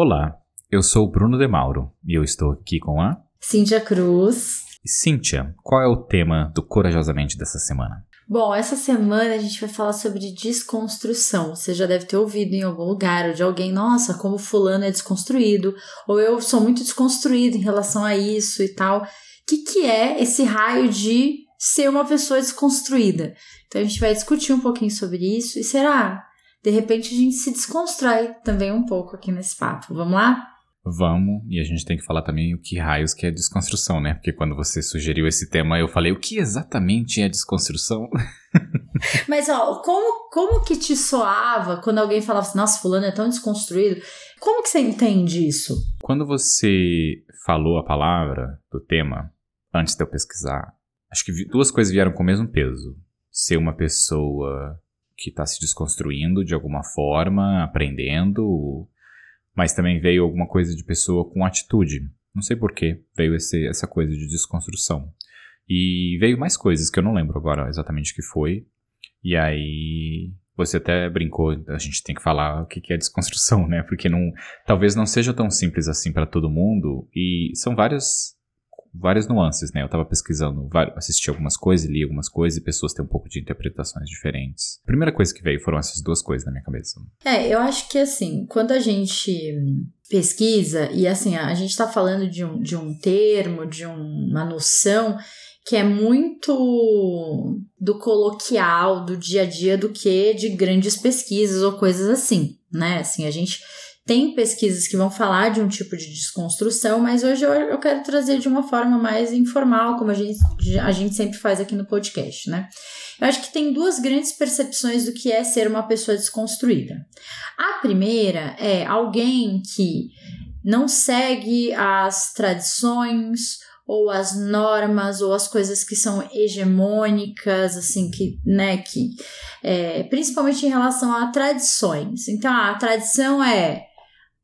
Olá, eu sou o Bruno De Mauro e eu estou aqui com a Cíntia Cruz. E Cíntia, qual é o tema do Corajosamente dessa semana? Bom, essa semana a gente vai falar sobre desconstrução. Você já deve ter ouvido em algum lugar ou de alguém, nossa, como fulano é desconstruído, ou eu sou muito desconstruído em relação a isso e tal. O que, que é esse raio de ser uma pessoa desconstruída? Então a gente vai discutir um pouquinho sobre isso e será de repente a gente se desconstrói também um pouco aqui nesse papo. Vamos lá? Vamos, e a gente tem que falar também o que raios que é desconstrução, né? Porque quando você sugeriu esse tema, eu falei, o que exatamente é desconstrução? Mas, ó, como, como que te soava quando alguém falava assim, nossa, fulano é tão desconstruído? Como que você entende isso? Quando você falou a palavra do tema, antes de eu pesquisar, acho que duas coisas vieram com o mesmo peso. Ser uma pessoa que está se desconstruindo de alguma forma, aprendendo, mas também veio alguma coisa de pessoa com atitude. Não sei porquê veio esse, essa coisa de desconstrução. E veio mais coisas que eu não lembro agora exatamente o que foi. E aí você até brincou, a gente tem que falar o que é desconstrução, né? Porque não, talvez não seja tão simples assim para todo mundo. E são várias várias nuances, né? Eu tava pesquisando, assisti algumas coisas, li algumas coisas e pessoas têm um pouco de interpretações diferentes. A primeira coisa que veio foram essas duas coisas na minha cabeça. É, eu acho que assim, quando a gente pesquisa, e assim, a gente tá falando de um, de um termo, de um, uma noção que é muito do coloquial, do dia a dia, do que de grandes pesquisas ou coisas assim, né? Assim, a gente tem pesquisas que vão falar de um tipo de desconstrução, mas hoje eu, quero trazer de uma forma mais informal, como a gente, a gente sempre faz aqui no podcast, né? Eu acho que tem duas grandes percepções do que é ser uma pessoa desconstruída. A primeira é alguém que não segue as tradições ou as normas ou as coisas que são hegemônicas, assim, que, né, que, é, principalmente em relação a tradições. Então, a tradição é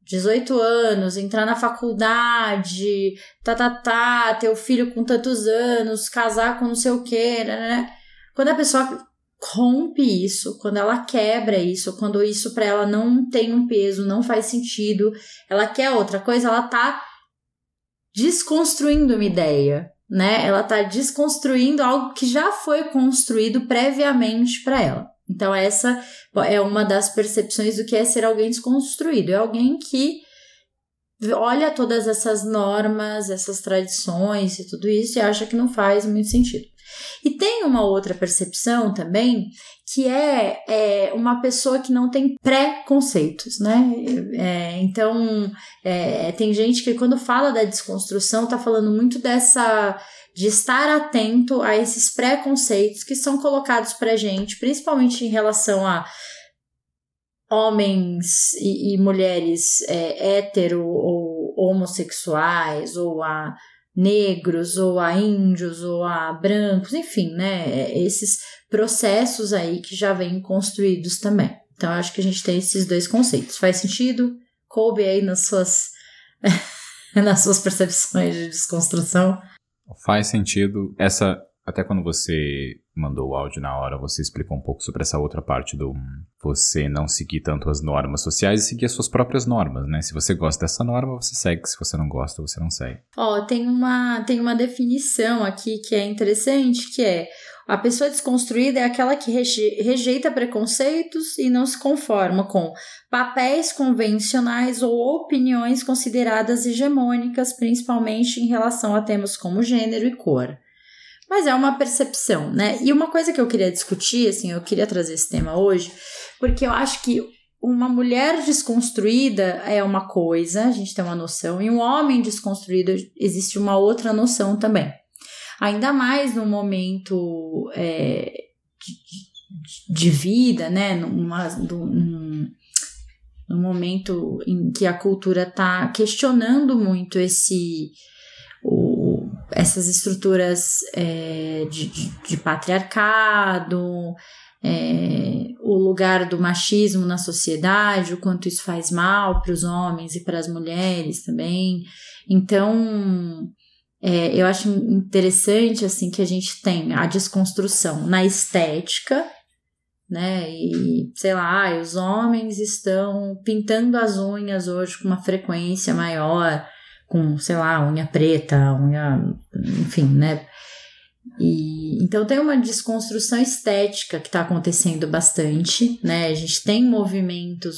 18 anos, entrar na faculdade, tá, tá, tá, ter o filho com tantos anos, casar com não sei o que, né, né, né? Quando a pessoa rompe isso, quando ela quebra isso, quando isso para ela não tem um peso, não faz sentido, ela quer outra coisa, ela tá desconstruindo uma ideia, né? Ela tá desconstruindo algo que já foi construído previamente para ela. Então, essa é uma das percepções do que é ser alguém desconstruído. É alguém que olha todas essas normas, essas tradições e tudo isso e acha que não faz muito sentido. E tem uma outra percepção também, que é, é uma pessoa que não tem pré-conceitos, né? É, então, é, tem gente que quando fala da desconstrução tá falando muito dessa de estar atento a esses preconceitos que são colocados para gente, principalmente em relação a homens e, e mulheres é, hétero ou homossexuais, ou a negros, ou a índios, ou a brancos, enfim, né? Esses processos aí que já vêm construídos também. Então, acho que a gente tem esses dois conceitos. Faz sentido? Coube aí nas suas, nas suas percepções de desconstrução? Faz sentido. Essa, até quando você mandou o áudio na hora, você explicou um pouco sobre essa outra parte do você não seguir tanto as normas sociais e seguir as suas próprias normas, né? Se você gosta dessa norma, você segue. Se você não gosta, você não segue. Ó, oh, tem uma, tem uma definição aqui que é interessante, que é a pessoa desconstruída é aquela que rejeita preconceitos e não se conforma com papéis convencionais ou opiniões consideradas hegemônicas, principalmente em relação a temas como gênero e cor. Mas é uma percepção, né? E uma coisa que eu queria discutir, assim, eu queria trazer esse tema hoje, porque eu acho que uma mulher desconstruída é uma coisa, a gente tem uma noção, e um homem desconstruído existe uma outra noção também. Ainda mais no momento é, de, de, vida, né? Numa, num, num momento em que a cultura está questionando muito esse o, essas estruturas é, de, de, de, patriarcado, é, o lugar do machismo na sociedade, o quanto isso faz mal para os homens e para as mulheres também. Então, é, eu acho interessante assim que a gente tem a desconstrução na estética, né? E sei lá, os homens estão pintando as unhas hoje com uma frequência maior, com, sei lá, unha preta, unha, enfim, né? E, então tem uma desconstrução estética que está acontecendo bastante, né? A gente tem movimentos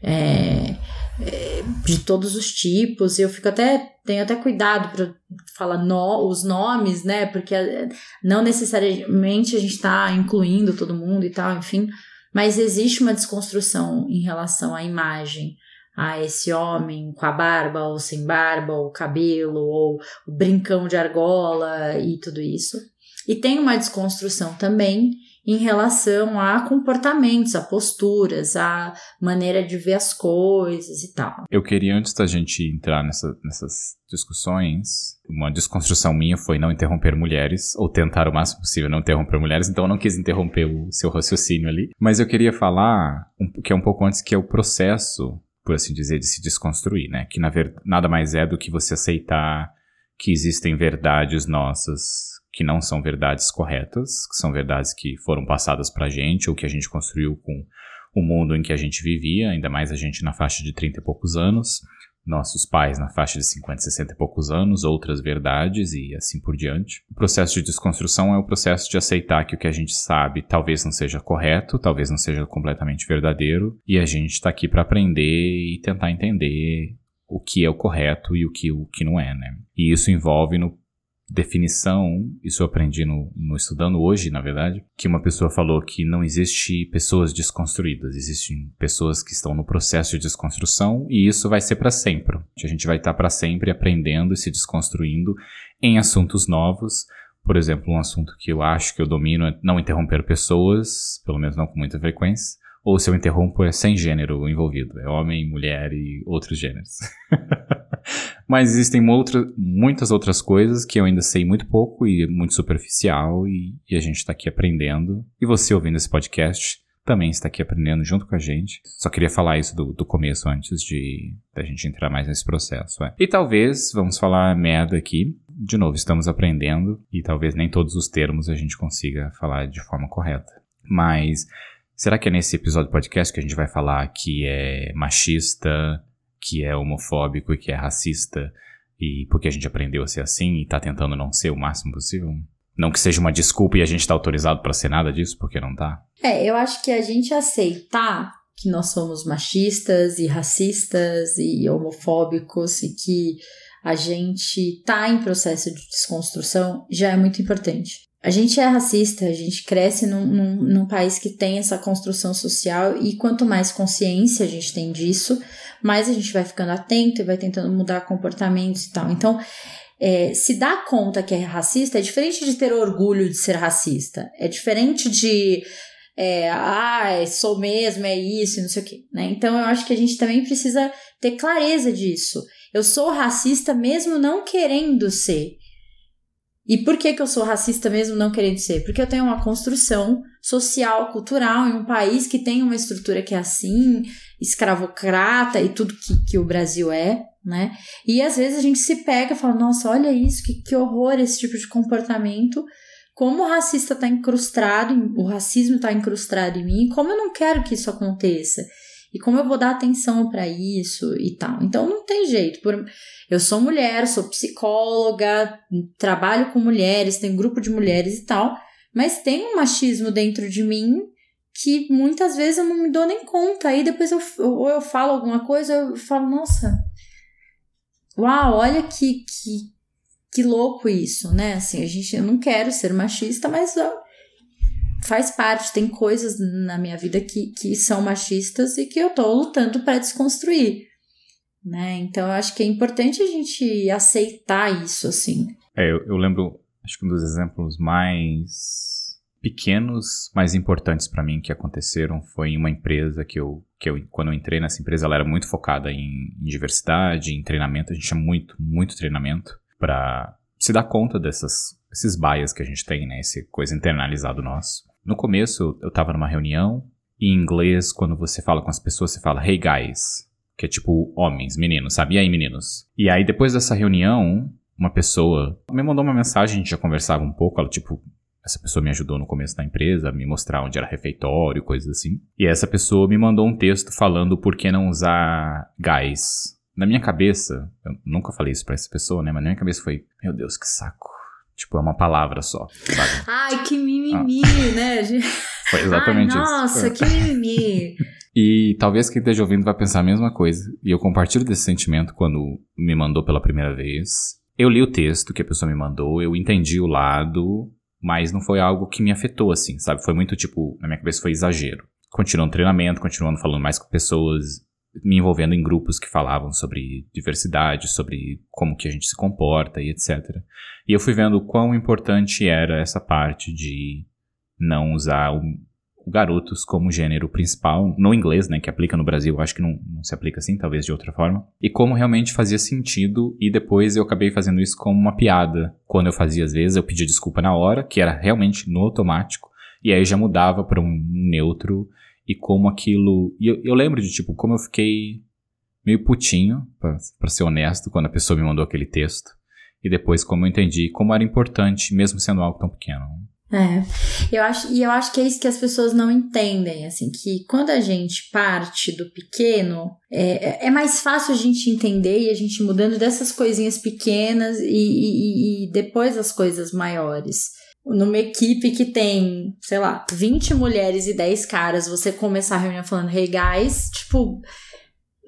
é, é, de todos os tipos, eu fico até tenho até cuidado para falar no, os nomes, né? Porque é, não necessariamente a gente está incluindo todo mundo e tal, enfim, mas existe uma desconstrução em relação à imagem a esse homem com a barba ou sem barba, ou cabelo, ou o brincão de argola e tudo isso. E tem uma desconstrução também em relação a comportamentos, a posturas, a maneira de ver as coisas e tal. Eu queria, antes da gente entrar nessa, nessas discussões, uma desconstrução minha foi não interromper mulheres, ou tentar o máximo possível não interromper mulheres, então eu não quis interromper o seu raciocínio ali. Mas eu queria falar, um, que é um pouco antes, que é o processo, por assim dizer, de se desconstruir, né? Que na verdade nada mais é do que você aceitar que existem verdades nossas que não são verdades corretas, que são verdades que foram passadas pra gente ou que a gente construiu com o mundo em que a gente vivia, ainda mais a gente na faixa de 30 e poucos anos, nossos pais na faixa de 50, 60 e poucos anos, outras verdades e assim por diante. O processo de desconstrução é o processo de aceitar que o que a gente sabe talvez não seja correto, talvez não seja completamente verdadeiro, e a gente está aqui para aprender e tentar entender o que é o correto e o que, o que não é, né? E isso envolve no definição, isso eu aprendi no, no, estudando hoje, na verdade, que uma pessoa falou que não existe pessoas desconstruídas, existem pessoas que estão no processo de desconstrução e isso vai ser para sempre. A gente vai estar tá para sempre aprendendo e se desconstruindo em assuntos novos. Por exemplo, um assunto que eu acho que eu domino é não interromper pessoas, pelo menos não com muita frequência. Ou se eu interrompo é sem gênero envolvido, é homem, mulher e outros gêneros. Mas existem outra, muitas outras coisas que eu ainda sei muito pouco e muito superficial e, e a gente está aqui aprendendo. E você ouvindo esse podcast também está aqui aprendendo junto com a gente. Só queria falar isso do, do começo antes de da gente entrar mais nesse processo. É. E talvez, vamos falar merda aqui. De novo, estamos aprendendo e talvez nem todos os termos a gente consiga falar de forma correta. Mas será que é nesse episódio do podcast que a gente vai falar que é machista, que é homofóbico e que é racista, e porque a gente aprendeu a ser assim e tá tentando não ser o máximo possível? Não que seja uma desculpa e a gente tá autorizado para ser nada disso, porque não tá? É, eu acho que a gente aceitar que nós somos machistas e racistas e homofóbicos e que a gente tá em processo de desconstrução já é muito importante. A gente é racista, a gente cresce num, num, num, país que tem essa construção social e quanto mais consciência a gente tem disso, mais a gente vai ficando atento e vai tentando mudar comportamentos e tal. Então, é, se dar conta que é racista é diferente de ter orgulho de ser racista. É diferente de. É, ah, sou mesmo, é isso, não sei o quê. Né? Então, eu acho que a gente também precisa ter clareza disso. Eu sou racista mesmo não querendo ser. E por que, que eu sou racista mesmo não querendo ser? Porque eu tenho uma construção social, cultural em um país que tem uma estrutura que é assim, escravocrata e tudo que, que o Brasil é, né? E às vezes a gente se pega e fala, nossa, olha isso, que, que horror esse tipo de comportamento. Como o racista está incrustado, o racismo está incrustado em mim, como eu não quero que isso aconteça e como eu vou dar atenção para isso e tal. Então não tem jeito. Por... Eu sou mulher, sou psicóloga, trabalho com mulheres, tenho grupo de mulheres e tal, mas tem um machismo dentro de mim que muitas vezes eu não me dou nem conta. Aí depois eu, ou eu falo alguma coisa, eu falo, nossa, uau, olha que, que, que louco isso, né? Assim, a gente, eu não quero ser machista, mas faz parte, tem coisas na minha vida que, que são machistas e que eu tô lutando para desconstruir. Né? Então eu acho que é importante a gente aceitar isso, assim. É, eu, eu lembro, acho que um dos exemplos mais pequenos, mais importantes para mim que aconteceram foi em uma empresa que eu, que eu, quando eu entrei nessa empresa, ela era muito focada em, em diversidade, em treinamento. A gente tinha muito, muito treinamento para se dar conta dessas, esses bias que a gente tem, né? Essa coisa internalizado nosso. No começo, eu tava numa reunião, e em inglês, quando você fala com as pessoas, você fala hey guys, que é tipo homens, meninos, sabe? E aí, meninos? E aí, depois dessa reunião, uma pessoa me mandou uma mensagem, a gente já conversava um pouco, ela, tipo, essa pessoa me ajudou no começo da empresa, me mostrar onde era refeitório, coisas assim. E essa pessoa me mandou um texto falando por que não usar gás. Na minha cabeça, eu nunca falei isso pra essa pessoa, né? Mas na minha cabeça foi, meu Deus, que saco. Tipo, é uma palavra só, sabe? Ai, que mimimi, ah. né? Foi exatamente Ai, nossa, isso. Nossa, que mimimi. E talvez quem esteja ouvindo vai pensar a mesma coisa. E eu compartilho desse sentimento quando me mandou pela primeira vez. Eu li o texto que a pessoa me mandou, eu entendi o lado, mas não foi algo que me afetou, assim, sabe? Foi muito tipo, na minha cabeça foi exagero. Continuando treinamento, continuando falando mais com pessoas, me envolvendo em grupos que falavam sobre diversidade, sobre como que a gente se comporta e etc. E eu fui vendo o quão importante era essa parte de não usar o garotos como gênero principal, no inglês, né, que aplica no Brasil, acho que não, não, se aplica assim, talvez de outra forma, e como realmente fazia sentido, e depois eu acabei fazendo isso como uma piada. Quando eu fazia às vezes, eu pedia desculpa na hora, que era realmente no automático, e aí já mudava para um neutro, e como aquilo. E eu, eu, lembro de, tipo, como eu fiquei meio putinho, para ser honesto, quando a pessoa me mandou aquele texto, e depois como eu entendi como era importante, mesmo sendo algo tão pequeno. É, eu acho, e eu acho que é isso que as pessoas não entendem, assim, que quando a gente parte do pequeno, é, é mais fácil a gente entender e a gente mudando dessas coisinhas pequenas e, e, e depois as coisas maiores. Numa equipe que tem, sei lá, 20 mulheres e 10 caras, você começar a reunião falando, hey guys, tipo,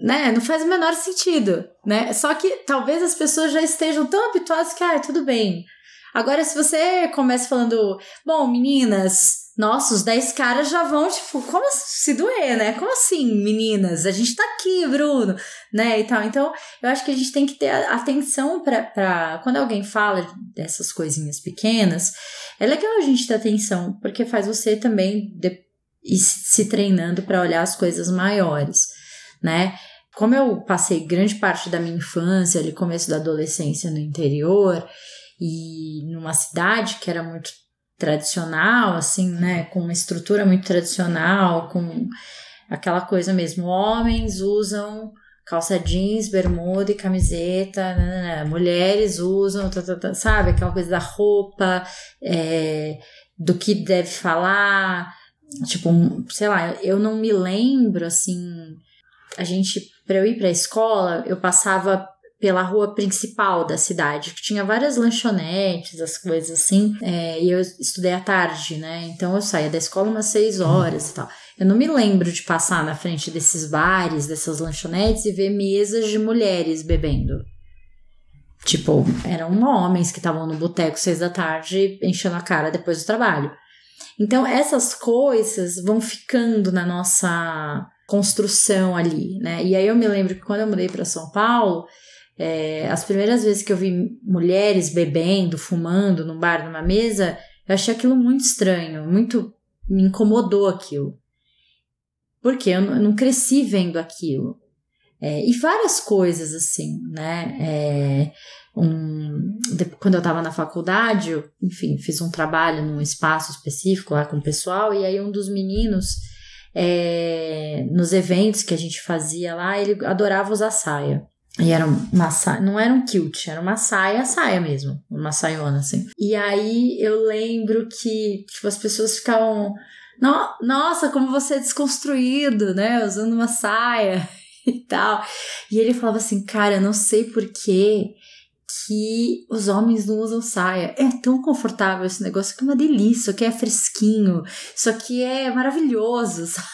né, não faz o menor sentido, né? Só que talvez as pessoas já estejam tão habituadas que, ah, tudo bem, Agora, se você começa falando, bom, meninas, nossa, os 10 caras já vão, tipo, como se doer, né? Como assim, meninas? A gente tá aqui, Bruno, né? E tal. Então, eu acho que a gente tem que ter atenção para quando alguém fala dessas coisinhas pequenas, é legal a gente ter atenção, porque faz você também de, ir se treinando para olhar as coisas maiores, né? Como eu passei grande parte da minha infância, ali, começo da adolescência no interior, e numa cidade que era muito tradicional, assim, né, com uma estrutura muito tradicional, com aquela coisa mesmo, homens usam calça jeans, bermuda e camiseta, né, né, né. mulheres usam, tá, tá, tá, sabe, aquela coisa da roupa, é, do que deve falar, tipo, sei lá, eu não me lembro, assim, a gente, para eu ir para a escola, eu passava pela rua principal da cidade, que tinha várias lanchonetes, as coisas assim, é, e eu estudei à tarde, né? Então eu saía da escola umas seis horas e tal. Eu não me lembro de passar na frente desses bares, dessas lanchonetes e ver mesas de mulheres bebendo. Tipo, eram homens que estavam no boteco seis da tarde enchendo a cara depois do trabalho. Então, essas coisas vão ficando na nossa construção ali, né? E aí eu me lembro que quando eu mudei para São Paulo, é, as primeiras vezes que eu vi mulheres bebendo, fumando num bar, numa mesa, eu achei aquilo muito estranho, muito. me incomodou aquilo. Porque eu não cresci vendo aquilo. É, e várias coisas assim, né? É, um, quando eu estava na faculdade, eu, enfim, fiz um trabalho num espaço específico lá com o pessoal, e aí um dos meninos, é, nos eventos que a gente fazia lá, ele adorava usar saia. E era uma saia, não era um kilt, era uma saia, saia mesmo, uma saiona assim. E aí eu lembro que tipo, as pessoas ficavam, no, nossa, como você é desconstruído, né, usando uma saia e tal. E ele falava assim, cara, eu não sei por que que os homens não usam saia. É tão confortável esse negócio, que é uma delícia, isso aqui é fresquinho, isso aqui é maravilhoso, sabe?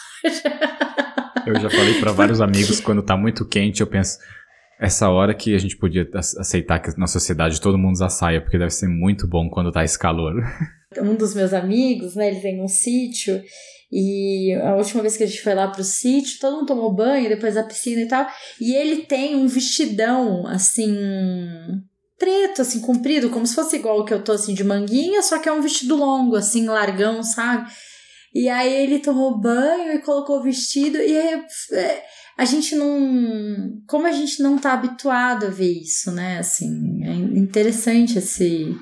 Eu já falei para vários amigos, quando tá muito quente, eu penso, essa hora que a gente podia aceitar que na sociedade todo mundo usa saia, porque deve ser muito bom quando tá esse calor. Um dos meus amigos, né, ele tem um sítio e a última vez que a gente foi lá pro sítio, todo mundo tomou banho depois da piscina e tal, e ele tem um vestidão assim preto, assim, comprido, como se fosse igual o que eu tô assim de manguinha, só que é um vestido longo, assim, largão, sabe? E aí ele tomou banho e colocou o vestido e aí, é, a gente não. Como a gente não tá habituado a ver isso, né? Assim, é interessante esse,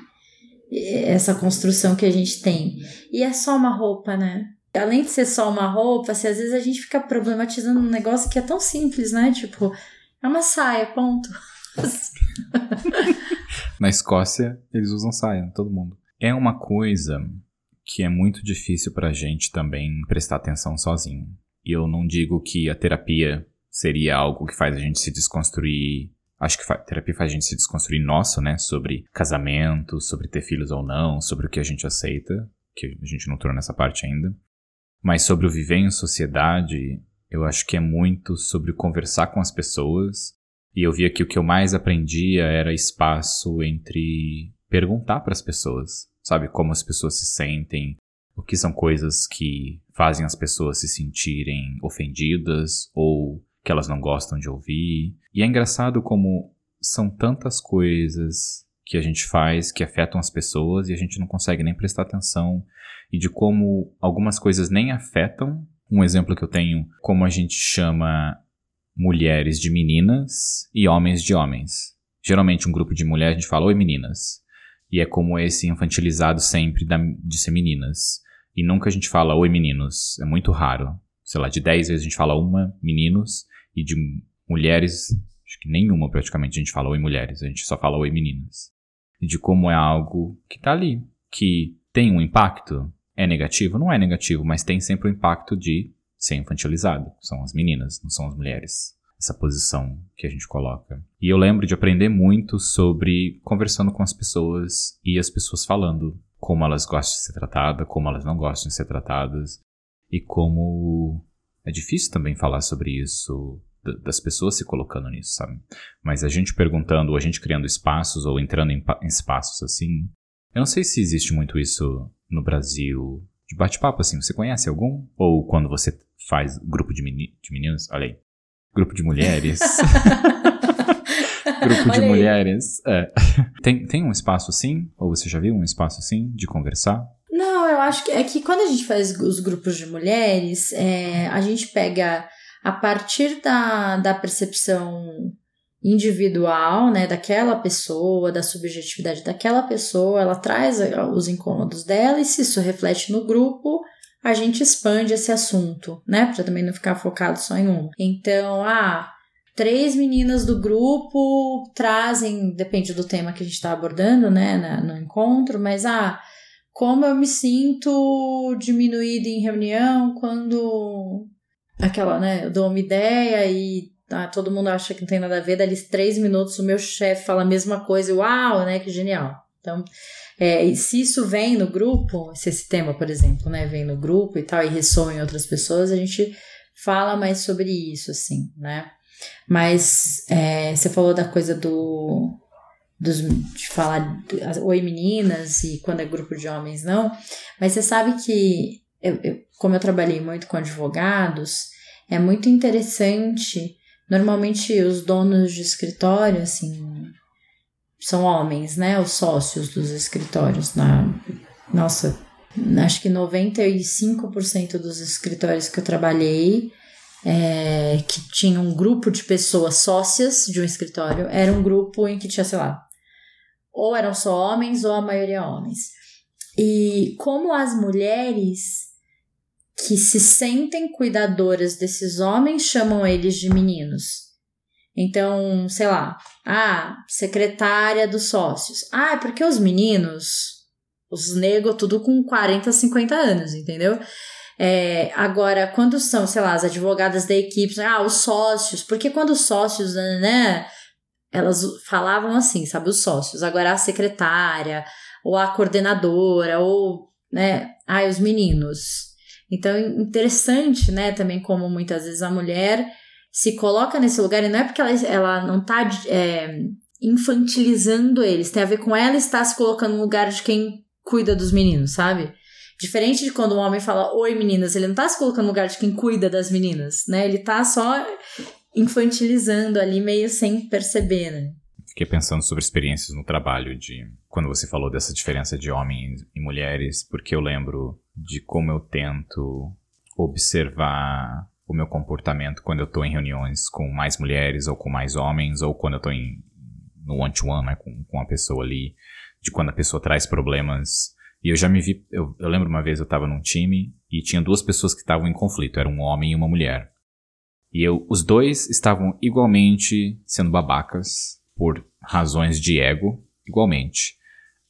essa construção que a gente tem. E é só uma roupa, né? Além de ser só uma roupa, assim, às vezes a gente fica problematizando um negócio que é tão simples, né? Tipo, é uma saia, ponto. Na Escócia, eles usam saia, todo mundo. É uma coisa que é muito difícil pra gente também prestar atenção sozinho. E eu não digo que a terapia seria algo que faz a gente se desconstruir. Acho que terapia faz a gente se desconstruir nosso, né? Sobre casamento, sobre ter filhos ou não, sobre o que a gente aceita, que a gente não tornou nessa parte ainda. Mas sobre o viver em sociedade, eu acho que é muito sobre conversar com as pessoas. E eu via que o que eu mais aprendia era espaço entre perguntar para as pessoas, sabe? Como as pessoas se sentem, o que são coisas que fazem as pessoas se sentirem ofendidas ou que elas não gostam de ouvir. E é engraçado como são tantas coisas que a gente faz que afetam as pessoas e a gente não consegue nem prestar atenção e de como algumas coisas nem afetam. Um exemplo que eu tenho, como a gente chama mulheres de meninas e homens de homens. Geralmente um grupo de mulheres a gente fala oi meninas. E é como esse infantilizado sempre da, de ser meninas. E nunca a gente fala oi meninos. É muito raro. Sei lá, de 10 vezes a gente fala uma meninos e de mulheres, acho que nenhuma praticamente a gente fala oi mulheres. A gente só fala oi meninas. E de como é algo que tá ali, que tem um impacto, é negativo? Não é negativo, mas tem sempre o impacto de ser infantilizado. São as meninas, não são as mulheres. Essa posição que a gente coloca. E eu lembro de aprender muito sobre conversando com as pessoas e as pessoas falando como elas gostam de ser tratadas, como elas não gostam de ser tratadas e como é difícil também falar sobre isso das pessoas se colocando nisso, sabe? Mas a gente perguntando, ou a gente criando espaços, ou entrando em, em espaços assim. Eu não sei se existe muito isso no Brasil de bate-papo assim. Você conhece algum? Ou quando você faz grupo de, meni de meninos? Olha aí. Grupo de mulheres. grupo de mulheres. É. Tem, tem um espaço assim? Ou você já viu um espaço assim de conversar? Não, eu acho que é que quando a gente faz os grupos de mulheres, é, a gente pega a partir da, da percepção individual, né, daquela pessoa, da subjetividade daquela pessoa, ela traz os incômodos dela e se isso reflete no grupo, a gente expande esse assunto, né, para também não ficar focado só em um. Então, ah, três meninas do grupo trazem, depende do tema que a gente está abordando, né, no encontro, mas ah, como eu me sinto diminuída em reunião quando aquela, né, eu dou uma ideia e ah, todo mundo acha que não tem nada a ver, dali três minutos o meu chefe fala a mesma coisa, uau, né, que genial. Então, é, se isso vem no grupo, se esse tema, por exemplo, né, vem no grupo e tal, e ressoa em outras pessoas, a gente fala mais sobre isso, assim, né? Mas é, você falou da coisa do. Dos, de falar oi meninas e quando é grupo de homens não, mas você sabe que, eu, eu, como eu trabalhei muito com advogados, é muito interessante Normalmente os donos de escritório, assim, são homens, né? Os sócios dos escritórios. Na, nossa, acho que 95% dos escritórios que eu trabalhei, é, que tinha um grupo de pessoas sócias de um escritório, era um grupo em que tinha, sei lá, ou eram só homens ou a maioria homens. E como as mulheres que se sentem cuidadoras desses homens chamam eles de meninos. Então, sei lá, ah, secretária dos sócios. Ah, é porque os meninos, os negros, tudo com 40, 50 anos, entendeu? É, agora, quando são, sei lá, as advogadas da equipe, ah, os sócios, porque quando os sócios, né, elas falavam assim, sabe, os sócios, agora a secretária, ou a coordenadora, ou, né, ah, os meninos. Então, interessante, né, também como muitas vezes a mulher se coloca nesse lugar, e não é porque ela, ela não tá é, infantilizando eles, tem a ver com ela estar se colocando no lugar de quem cuida dos meninos, sabe? Diferente de quando um homem fala, oi meninas, ele não tá se colocando no lugar de quem cuida das meninas, né? Ele tá só infantilizando ali, meio sem perceber, né? Fiquei pensando sobre experiências no trabalho, de quando você falou dessa diferença de homens e mulheres, porque eu lembro de como eu tento observar o meu comportamento quando eu estou em reuniões com mais mulheres ou com mais homens, ou quando eu estou no one-to-one, né, com, com a pessoa ali, de quando a pessoa traz problemas. E eu já me vi, eu, eu lembro uma vez eu estava num time e tinha duas pessoas que estavam em conflito, era um homem e uma mulher. E eu, os dois estavam igualmente sendo babacas por razões de ego, igualmente.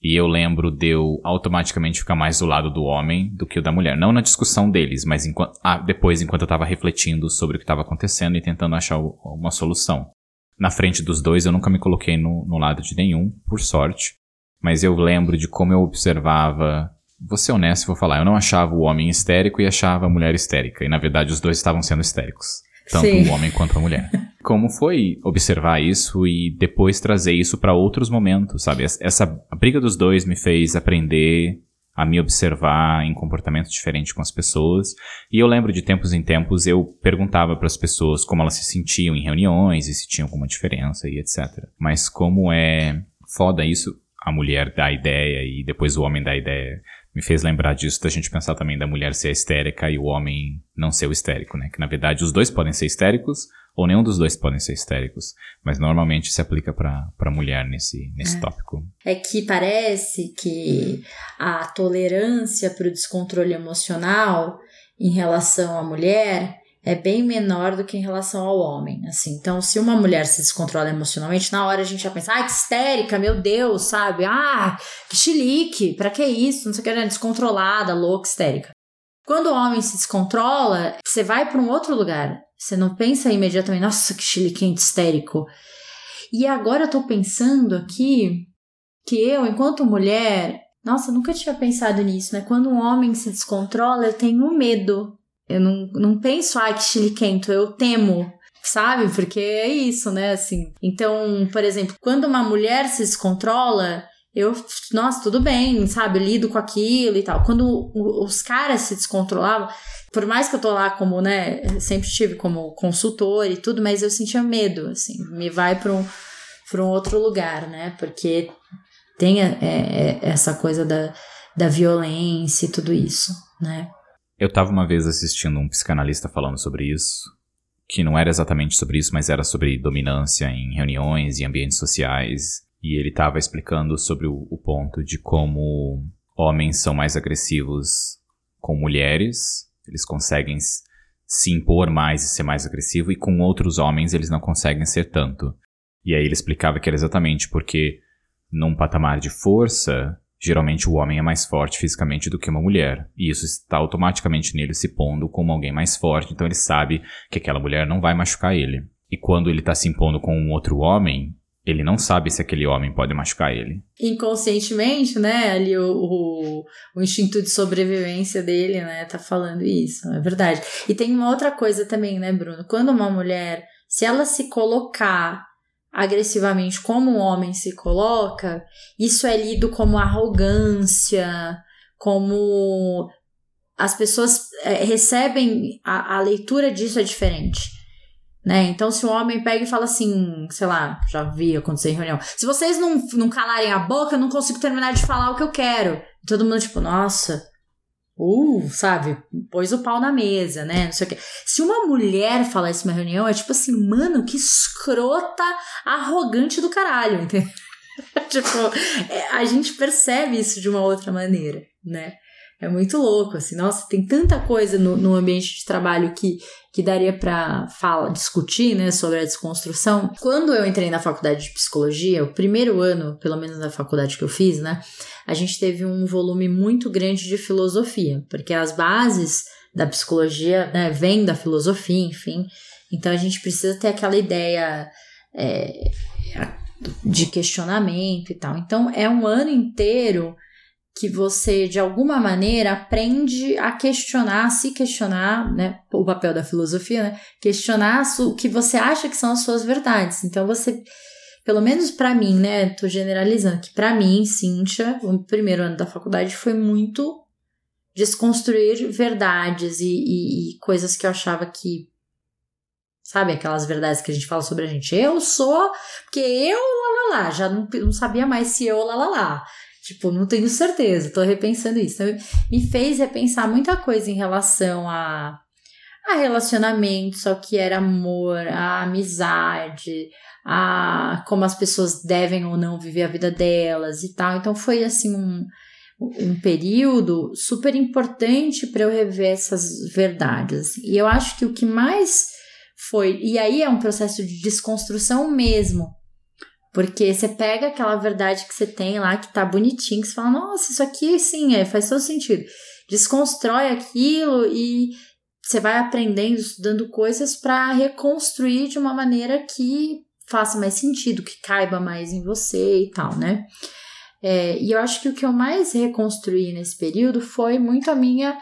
E eu lembro de eu automaticamente ficar mais do lado do homem do que o da mulher. Não na discussão deles, mas enquanto, ah, depois, enquanto eu estava refletindo sobre o que estava acontecendo e tentando achar uma solução. Na frente dos dois, eu nunca me coloquei no, no lado de nenhum, por sorte. Mas eu lembro de como eu observava. Vou ser honesto, vou falar. Eu não achava o homem histérico e achava a mulher histérica. E na verdade, os dois estavam sendo histéricos. Tanto Sim. o homem quanto a mulher. Como foi observar isso e depois trazer isso para outros momentos, sabe? Essa a briga dos dois me fez aprender a me observar em comportamento diferente com as pessoas. E eu lembro de tempos em tempos eu perguntava para as pessoas como elas se sentiam em reuniões e se tinham alguma diferença e etc. Mas como é foda isso, a mulher dá a ideia e depois o homem dá a ideia me fez lembrar disso da gente pensar também da mulher ser histérica e o homem não ser o histérico, né? Que na verdade os dois podem ser histéricos ou nenhum dos dois podem ser histéricos, mas normalmente se aplica para a mulher nesse, nesse é. tópico. É que parece que a tolerância para o descontrole emocional em relação à mulher é bem menor do que em relação ao homem, assim. Então, se uma mulher se descontrola emocionalmente, na hora a gente já pensa, ah, que histérica, meu Deus, sabe? Ah, que chilique, pra que isso? Não sei o que, né? descontrolada, louca, histérica. Quando o homem se descontrola, você vai para um outro lugar. Você não pensa imediatamente, nossa, que chiliquente histérico. E agora eu tô pensando aqui que eu, enquanto mulher, nossa, nunca tinha pensado nisso, né? Quando um homem se descontrola, eu tenho medo eu não, não penso, ai, que chiliquento, eu temo, sabe? Porque é isso, né? Assim. Então, por exemplo, quando uma mulher se descontrola, eu, nossa, tudo bem, sabe? Lido com aquilo e tal. Quando os caras se descontrolavam, por mais que eu tô lá como, né, sempre tive como consultor e tudo, mas eu sentia medo, assim, me vai para um, pra um outro lugar, né? Porque tem é, é, essa coisa da, da violência e tudo isso, né? Eu estava uma vez assistindo um psicanalista falando sobre isso, que não era exatamente sobre isso, mas era sobre dominância em reuniões e ambientes sociais, e ele estava explicando sobre o, o ponto de como homens são mais agressivos com mulheres, eles conseguem se impor mais e ser mais agressivo, e com outros homens eles não conseguem ser tanto. E aí ele explicava que era exatamente porque num patamar de força, Geralmente o homem é mais forte fisicamente do que uma mulher, e isso está automaticamente nele se pondo como alguém mais forte, então ele sabe que aquela mulher não vai machucar ele. E quando ele está se impondo com um outro homem, ele não sabe se aquele homem pode machucar ele. Inconscientemente, né? Ali o, o, o, instinto de sobrevivência dele, né? Tá falando isso, é verdade. E tem uma outra coisa também, né, Bruno? Quando uma mulher, se ela se colocar agressivamente como um homem se coloca, isso é lido como arrogância, como as pessoas é, recebem a, a, leitura disso é diferente. Né? Então, se um homem pega e fala assim, sei lá, já vi acontecer em reunião, se vocês não, não calarem a boca, eu não consigo terminar de falar o que eu quero. todo mundo, tipo, nossa, uh, sabe, pôs o pau na mesa, né? Não sei o quê. Se uma mulher falar isso numa reunião, é tipo assim, mano, que escrota arrogante do caralho, entendeu? tipo, é, a gente percebe isso de uma outra maneira, né? É muito louco, assim, nossa, tem tanta coisa no, no ambiente de trabalho que, que daria para falar, discutir, né, sobre a desconstrução. Quando eu entrei na faculdade de psicologia, o primeiro ano, pelo menos na faculdade que eu fiz, né, a gente teve um volume muito grande de filosofia, porque as bases da psicologia, né, vêm da filosofia, enfim. Então a gente precisa ter aquela ideia é, de questionamento e tal. Então é um ano inteiro que você, de alguma maneira, aprende a questionar, a se questionar, né? O papel da filosofia, né? Questionar o que você acha que são as suas verdades. Então, você, pelo menos para mim, né? Tô generalizando, que para mim, Cíntia, o primeiro ano da faculdade foi muito desconstruir verdades e, e, e coisas que eu achava que Sabe aquelas verdades que a gente fala sobre a gente? Eu sou, porque eu, lá, lá, lá, já não, não sabia mais se eu, lá, lá, lá. Tipo, não tenho certeza, tô repensando isso. Então, me fez repensar muita coisa em relação a, a relacionamento, só que era amor, a amizade, a como as pessoas devem ou não viver a vida delas e tal. Então foi assim um, um período super importante para eu rever essas verdades. E eu acho que o que mais foi, e aí é um processo de desconstrução mesmo, Porque você pega aquela verdade que você tem lá, que tá bonitinho, que você fala, nossa, isso aqui sim, é, faz todo sentido. Desconstrói aquilo e você vai aprendendo, estudando coisas para reconstruir de uma maneira que faça mais sentido, que caiba mais em você e tal, né? É, e eu acho que o que eu mais reconstruí nesse período foi muito a minha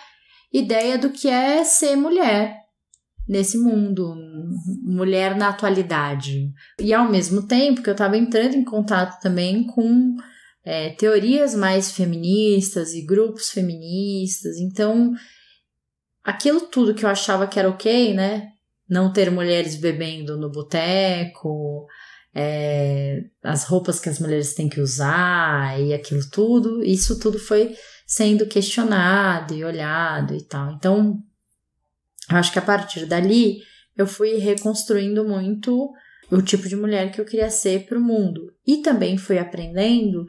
ideia do que é ser mulher nesse mundo, mulher na atualidade. E ao mesmo tempo que eu estava entrando em contato também com é, teorias mais feministas e grupos feministas, então aquilo tudo que eu achava que era ok, né? Não ter mulheres bebendo no boteco, é, as roupas que as mulheres têm que usar e aquilo tudo, isso tudo foi sendo questionado e olhado e tal. Então, acho que a partir dali eu fui reconstruindo muito o tipo de mulher que eu queria ser para o mundo. E também fui aprendendo,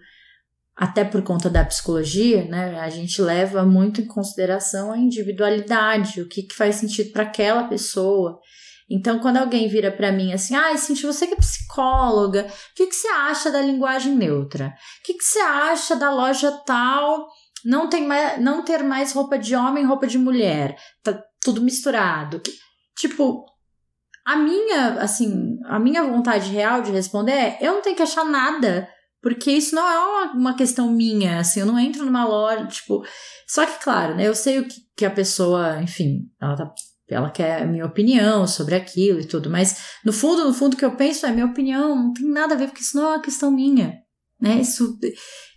até por conta da psicologia, né? A gente leva muito em consideração a individualidade, o que, que faz sentido para aquela pessoa. Então, quando alguém vira para mim assim, ah, Cintia, você que é psicóloga, o que, que você acha da linguagem neutra? O que, que você acha da loja tal não, tem mais, não ter mais roupa de homem roupa de mulher? Tá tudo misturado. Tipo, a minha, assim, a minha vontade real de responder é: eu não tenho que achar nada, porque isso não é uma, uma questão minha, assim, eu não entro numa loja, tipo. Só que, claro, né, eu sei o que, que a pessoa, enfim, ela tá ela quer a minha opinião sobre aquilo e tudo, mas no fundo, no fundo, o que eu penso é minha opinião, não tem nada a ver, porque isso não é uma questão minha, né? Isso,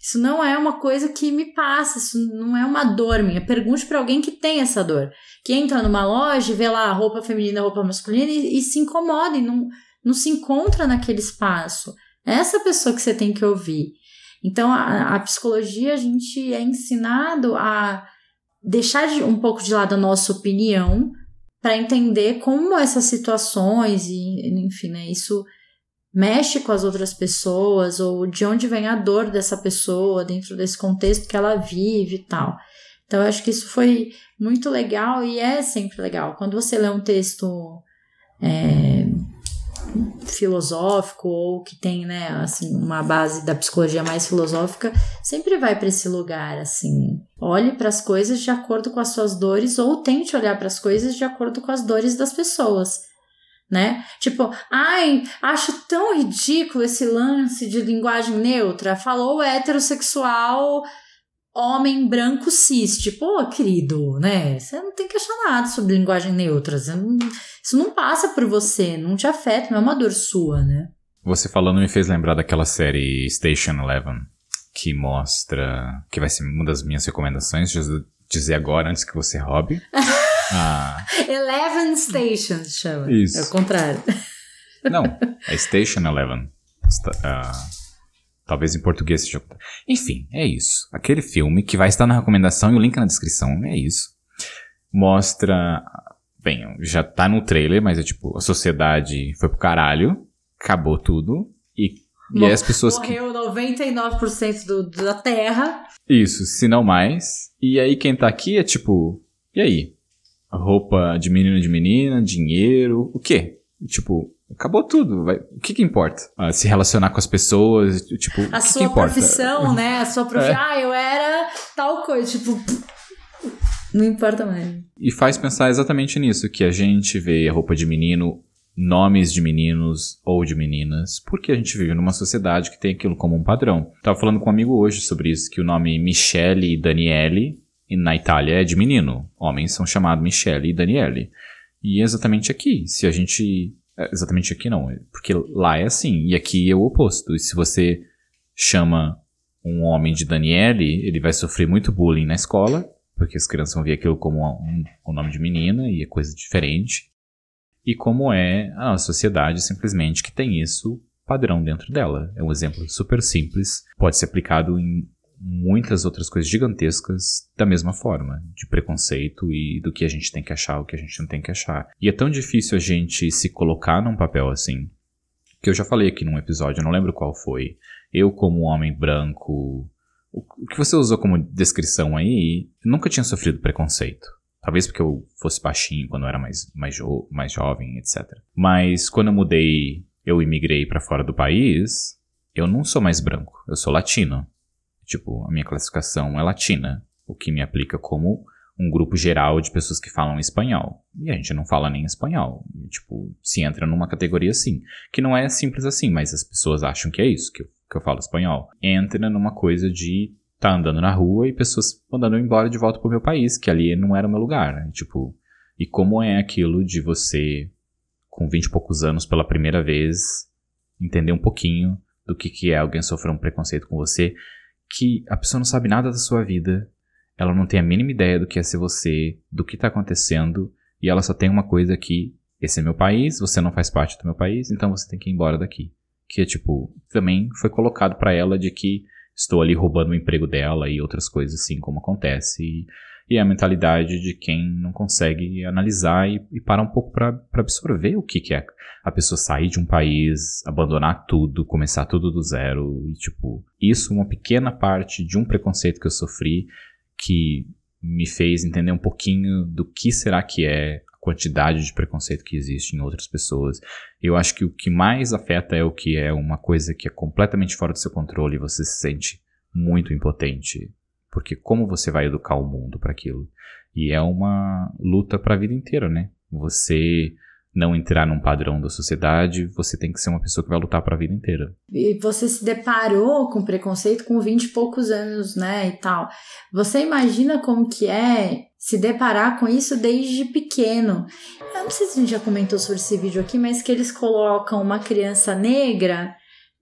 isso não é uma coisa que me passa, isso não é uma dor minha. Pergunte para alguém que tem essa dor, que entra numa loja e vê lá roupa feminina, roupa masculina e, e se incomoda e não, não se encontra naquele espaço. É essa pessoa que você tem que ouvir. Então, a, a psicologia, a gente é ensinado a deixar de, um pouco de lado a nossa opinião para entender como essas situações e, enfim, né, isso mexe com as outras pessoas ou de onde vem a dor dessa pessoa dentro desse contexto que ela vive e tal. Então, eu acho que isso foi muito legal e é sempre legal. Quando você lê um texto é, filosófico ou que tem, né, assim, uma base da psicologia mais filosófica, sempre vai para esse lugar, assim. Olhe para as coisas de acordo com as suas dores ou tente olhar para as coisas de acordo com as dores das pessoas. Né? Tipo, ai, acho tão ridículo esse lance de linguagem neutra. Falou heterossexual homem branco cis. Tipo, oh, querido, né? Você não tem que achar nada sobre linguagem neutra. Não, isso não passa por você, não te afeta, não é uma dor sua, né? Você falando me fez lembrar daquela série Station Eleven, que mostra. que vai ser uma das minhas recomendações, dizer agora antes que você roube. ah. Eleven Stations chama. Isso. É o contrário. Não, é Station Eleven. Uh, Talvez em português seja. Enfim, é isso. Aquele filme que vai estar na recomendação e o link na descrição. É isso. Mostra. Bem, já tá no trailer, mas é tipo, a sociedade foi pro caralho, acabou tudo. E, e aí as pessoas. Morreu que... 99% do, da Terra. Isso, se não mais. E aí quem tá aqui é tipo. E aí? Roupa de menino de menina, dinheiro, o quê? Tipo, Acabou tudo. Vai. O que que importa? Ah, se relacionar com as pessoas, tipo, a o que sua que importa? profissão, né? A sua profissão. É. Ah, eu era tal coisa, tipo, não importa mais. E faz pensar exatamente nisso, que a gente vê a roupa de menino, nomes de meninos ou de meninas, porque a gente vive numa sociedade que tem aquilo como um padrão. Tava falando com um amigo hoje sobre isso, que o nome Michele e Daniele na Itália é de menino. Homens são chamados Michele e Daniele. E é exatamente aqui, se a gente é, exatamente aqui não, porque lá é assim, e aqui é o oposto. E se você chama um homem de Daniele, ele vai sofrer muito bullying na escola, porque as crianças vão ver aquilo como um, um nome de menina e é coisa diferente. E como é a sociedade simplesmente que tem isso padrão dentro dela. É um exemplo super simples, pode ser aplicado em muitas outras coisas gigantescas da mesma forma, de preconceito e do que a gente tem que achar, o que a gente não tem que achar. E é tão difícil a gente se colocar num papel assim, que eu já falei aqui num episódio, eu não lembro qual foi. Eu, como homem branco, o que você usou como descrição aí, nunca tinha sofrido preconceito. Talvez porque eu fosse baixinho quando eu era mais, mais, jo mais jovem, etc. Mas quando eu mudei, eu imigrei para fora do país, eu não sou mais branco, eu sou latino. Tipo, a minha classificação é latina, o que me aplica como um grupo geral de pessoas que falam espanhol. E a gente não fala nem espanhol. Tipo, se entra numa categoria assim. Que não é simples assim, mas as pessoas acham que é isso, que eu, que eu falo espanhol. Entra numa coisa de tá andando na rua e pessoas mandando eu embora de volta pro meu país, que ali não era o meu lugar, né? Tipo, e como é aquilo de você, com 20 e poucos anos pela primeira vez, entender um pouquinho do que, que é alguém sofrer um preconceito com você, que a pessoa não sabe nada da sua vida, ela não tem a mínima ideia do que é ser você, do que está acontecendo, e ela só tem uma coisa que esse é meu país, você não faz parte do meu país, então você tem que ir embora daqui. Que é tipo, também foi colocado para ela de que estou ali roubando o emprego dela e outras coisas assim como acontece. E, e é a mentalidade de quem não consegue analisar e, e parar um pouco para absorver o que, que é a pessoa sair de um país, abandonar tudo, começar tudo do zero. E, tipo, isso uma pequena parte de um preconceito que eu sofri que me fez entender um pouquinho do que será que é a quantidade de preconceito que existe em outras pessoas. Eu acho que o que mais afeta é o que é uma coisa que é completamente fora do seu controle e você se sente muito impotente. Porque como você vai educar o mundo para aquilo? E é uma luta para a vida inteira, né? Você não entrar num padrão da sociedade, você tem que ser uma pessoa que vai lutar para a vida inteira. E você se deparou com preconceito com 20 e poucos anos, né, e tal. Você imagina como que é se deparar com isso desde pequeno. Eu não sei se a gente já comentou sobre esse vídeo aqui, mas que eles colocam uma criança negra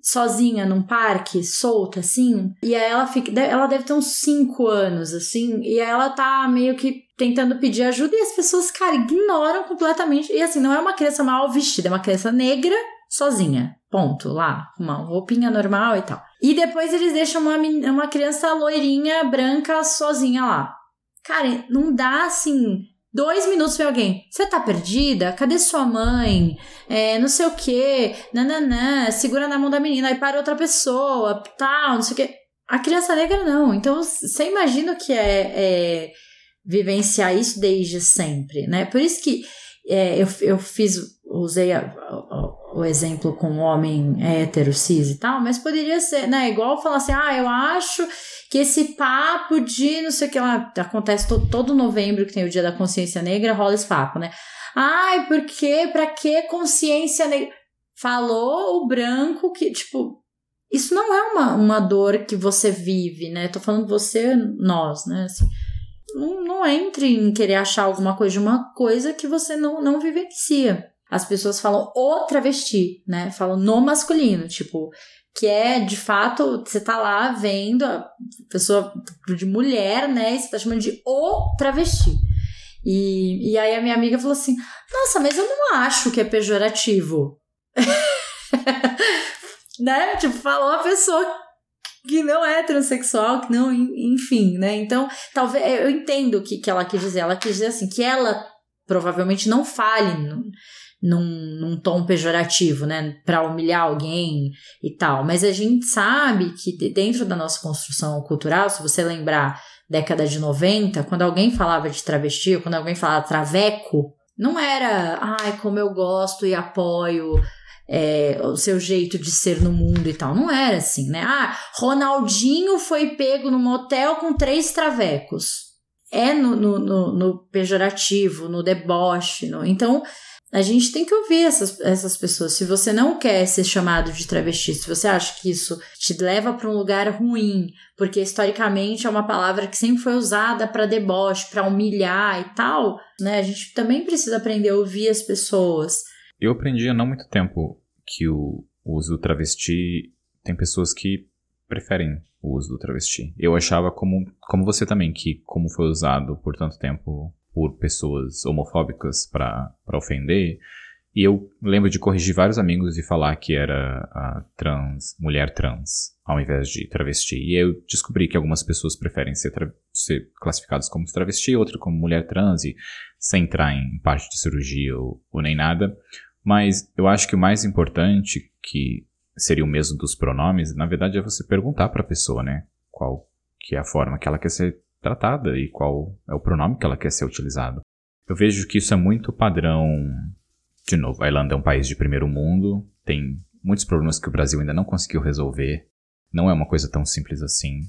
sozinha num parque, solta, assim. E aí ela fica. Ela deve ter uns 5 anos, assim. E aí ela tá meio que tentando pedir ajuda e as pessoas, cara, ignoram completamente. E assim, não é uma criança mal vestida, é uma criança negra sozinha. Ponto. Lá, uma roupinha normal e tal. E depois eles deixam uma, uma criança loirinha, branca, sozinha lá. Cara, não dá assim Dois minutos vem alguém. Você tá perdida? Cadê sua mãe? É, não sei o quê. Nananã. Segura na mão da menina. Aí para outra pessoa. Tal, não sei o quê. A criança negra não. Então você imagina o que é, é, vivenciar isso desde sempre, né? Por isso que é, eu, eu fiz, usei a, a, o exemplo com um homem hétero, cis e tal, mas poderia ser, né? Igual falar assim, ah, eu acho que esse papo de não sei o que lá acontece todo, todo novembro que tem o Dia da Consciência Negra, rola esse papo, né? Ai, por quê? Pra que consciência negra? Falou o branco que, tipo, isso não é uma, uma dor que você vive, né? Tô falando você, nós, né? Assim, não, não entre em querer achar alguma coisa de uma coisa que você não, não vivencia. As pessoas falam o travesti, né? Falam no masculino, tipo, que é de fato, você tá lá vendo a pessoa de mulher, né? E você tá chamando de o travesti. E, e aí a minha amiga falou assim: Nossa, mas eu não acho que é pejorativo. né? Tipo, falou a pessoa que não é transexual, que não, enfim, né? Então, talvez eu entendo o que, que ela quis dizer. Ela quis dizer assim, que ela provavelmente não fale num, num tom pejorativo, né, para humilhar alguém e tal. Mas a gente sabe que dentro da nossa construção cultural, se você lembrar década de 90, quando alguém falava de travesti, quando alguém falava traveco, não era, ai, como eu gosto e apoio é, o seu jeito de ser no mundo e tal. Não era assim, né? Ah, Ronaldinho foi pego num motel com três travecos. É no, no, no, no pejorativo, no deboche. No... Então, a gente tem que ouvir essas, essas pessoas. Se você não quer ser chamado de travesti, se você acha que isso te leva para um lugar ruim, porque historicamente é uma palavra que sempre foi usada para deboche, para humilhar e tal, né? A gente também precisa aprender a ouvir as pessoas. Eu aprendi há não muito tempo que o uso do travesti tem pessoas que preferem o uso do travesti. Eu achava como, como você também, que como foi usado por tanto tempo por pessoas homofóbicas para ofender. E eu lembro de corrigir vários amigos e falar que era trans, mulher trans, ao invés de travesti. E eu descobri que algumas pessoas preferem ser, ser classificadas como travesti, outras como mulher trans, e sem entrar em parte de cirurgia ou, ou nem nada. Mas eu acho que o mais importante, que seria o mesmo dos pronomes, na verdade é você perguntar para a pessoa, né? Qual que é a forma que ela quer ser tratada e qual é o pronome que ela quer ser utilizado. Eu vejo que isso é muito padrão. De novo, a Irlanda é um país de primeiro mundo, tem muitos problemas que o Brasil ainda não conseguiu resolver. Não é uma coisa tão simples assim,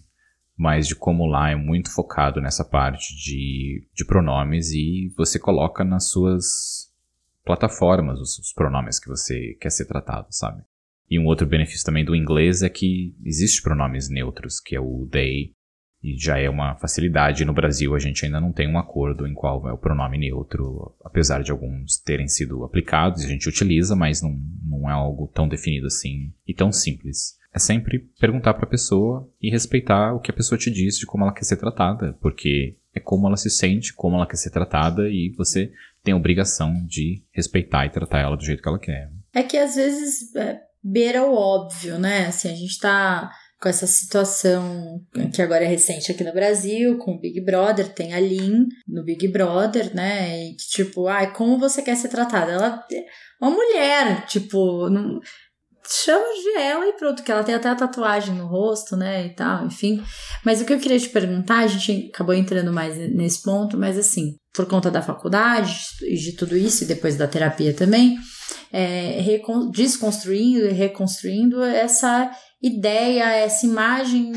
mas de como lá é muito focado nessa parte de, de pronomes e você coloca nas suas plataformas os, os pronomes que você quer ser tratado, sabe? E um outro benefício também do inglês é que existe pronomes neutros, que é o they, e já é uma facilidade. No Brasil a gente ainda não tem um acordo em qual é o pronome neutro, apesar de alguns terem sido aplicados, a gente utiliza, mas não, não é algo tão definido assim e tão simples. É sempre perguntar para a pessoa e respeitar o que a pessoa te diz de como ela quer ser tratada, porque é como ela se sente, como ela quer ser tratada e você tem a obrigação de respeitar e tratar ela do jeito que ela quer. É que às vezes é, beira o óbvio, né? Assim, a gente tá com essa situação que agora é recente aqui no Brasil, com o Big Brother, tem a Lin no Big Brother, né? E que, tipo, ai, como você quer ser tratada? Ela é uma mulher, tipo, não, chama de ela e pronto, que ela tem até a tatuagem no rosto, né, e tal, enfim. Mas o que eu queria te perguntar, a gente acabou entrando mais nesse ponto, mas assim, por conta da faculdade e de tudo isso, e depois da terapia também, é, desconstruindo e reconstruindo essa ideia, essa imagem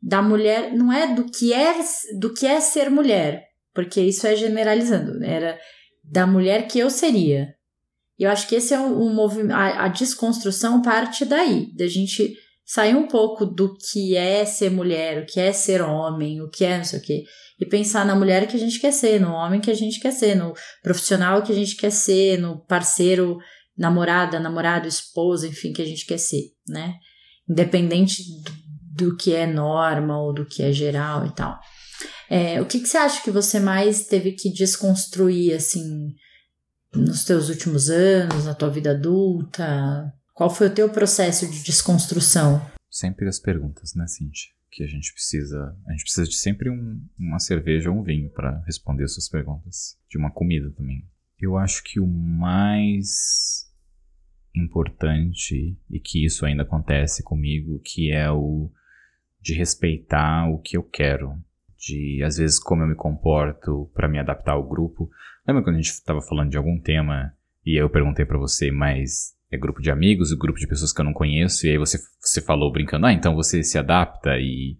da mulher, não é do que é do que é ser mulher, porque isso é generalizando, era da mulher que eu seria, eu acho que esse é um movimento. A, a, desconstrução parte daí, da gente sair um pouco do que é ser mulher, o que é ser homem, o que é não sei o quê. E pensar na mulher que a gente quer ser, no homem que a gente quer ser, no profissional que a gente quer ser, no parceiro, namorada, namorado, esposa, enfim, que a gente quer ser, né? Independente do, do que é norma ou do que é geral e tal. É, o que, que você acha que você mais teve que desconstruir, assim, nos teus últimos anos, na tua vida adulta? Qual foi o teu processo de desconstrução? Sempre as perguntas, né, Cintia? Que a gente precisa. A gente precisa de sempre um, uma cerveja ou um vinho para responder as suas perguntas. De uma comida também. Eu acho que o mais importante, e que isso ainda acontece comigo, que é o de respeitar o que eu quero de às vezes como eu me comporto para me adaptar ao grupo. Lembra quando a gente estava falando de algum tema e eu perguntei para você, mas é grupo de amigos, o grupo de pessoas que eu não conheço, e aí você, você falou brincando, ah, então você se adapta e.